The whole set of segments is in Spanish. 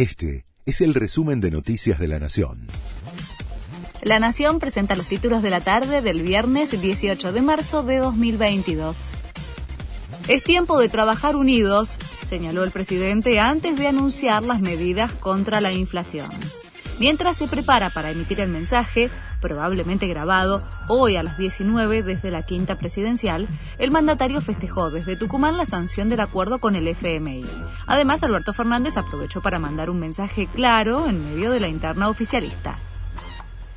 Este es el resumen de Noticias de la Nación. La Nación presenta los títulos de la tarde del viernes 18 de marzo de 2022. Es tiempo de trabajar unidos, señaló el presidente antes de anunciar las medidas contra la inflación. Mientras se prepara para emitir el mensaje, probablemente grabado, hoy a las 19 desde la quinta presidencial, el mandatario festejó desde Tucumán la sanción del acuerdo con el FMI. Además, Alberto Fernández aprovechó para mandar un mensaje claro en medio de la interna oficialista.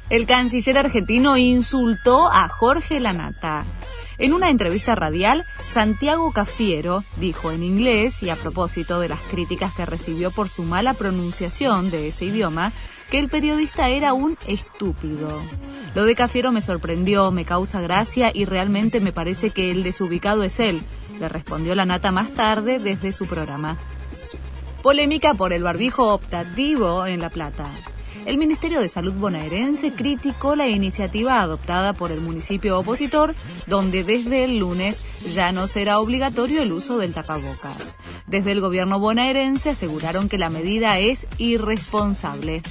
El canciller argentino insultó a Jorge Lanata. En una entrevista radial, Santiago Cafiero dijo en inglés, y a propósito de las críticas que recibió por su mala pronunciación de ese idioma, que el periodista era un estúpido. Lo de Cafiero me sorprendió, me causa gracia y realmente me parece que el desubicado es él, le respondió la nata más tarde desde su programa. Polémica por el barbijo optativo en La Plata. El Ministerio de Salud bonaerense criticó la iniciativa adoptada por el municipio opositor, donde desde el lunes ya no será obligatorio el uso del tapabocas. Desde el gobierno bonaerense aseguraron que la medida es irresponsable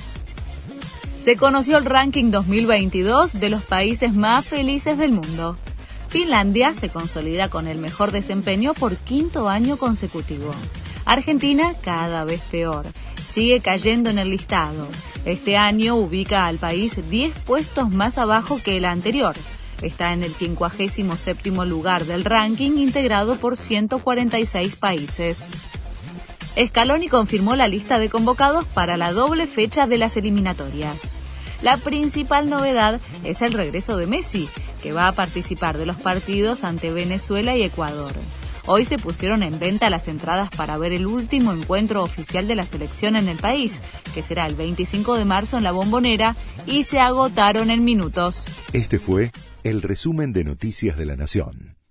se conoció el ranking 2022 de los países más felices del mundo. Finlandia se consolida con el mejor desempeño por quinto año consecutivo. Argentina cada vez peor. Sigue cayendo en el listado. Este año ubica al país 10 puestos más abajo que el anterior. Está en el 57 lugar del ranking integrado por 146 países. Scaloni confirmó la lista de convocados para la doble fecha de las eliminatorias. La principal novedad es el regreso de Messi, que va a participar de los partidos ante Venezuela y Ecuador. Hoy se pusieron en venta las entradas para ver el último encuentro oficial de la selección en el país, que será el 25 de marzo en la Bombonera, y se agotaron en minutos. Este fue el resumen de Noticias de la Nación.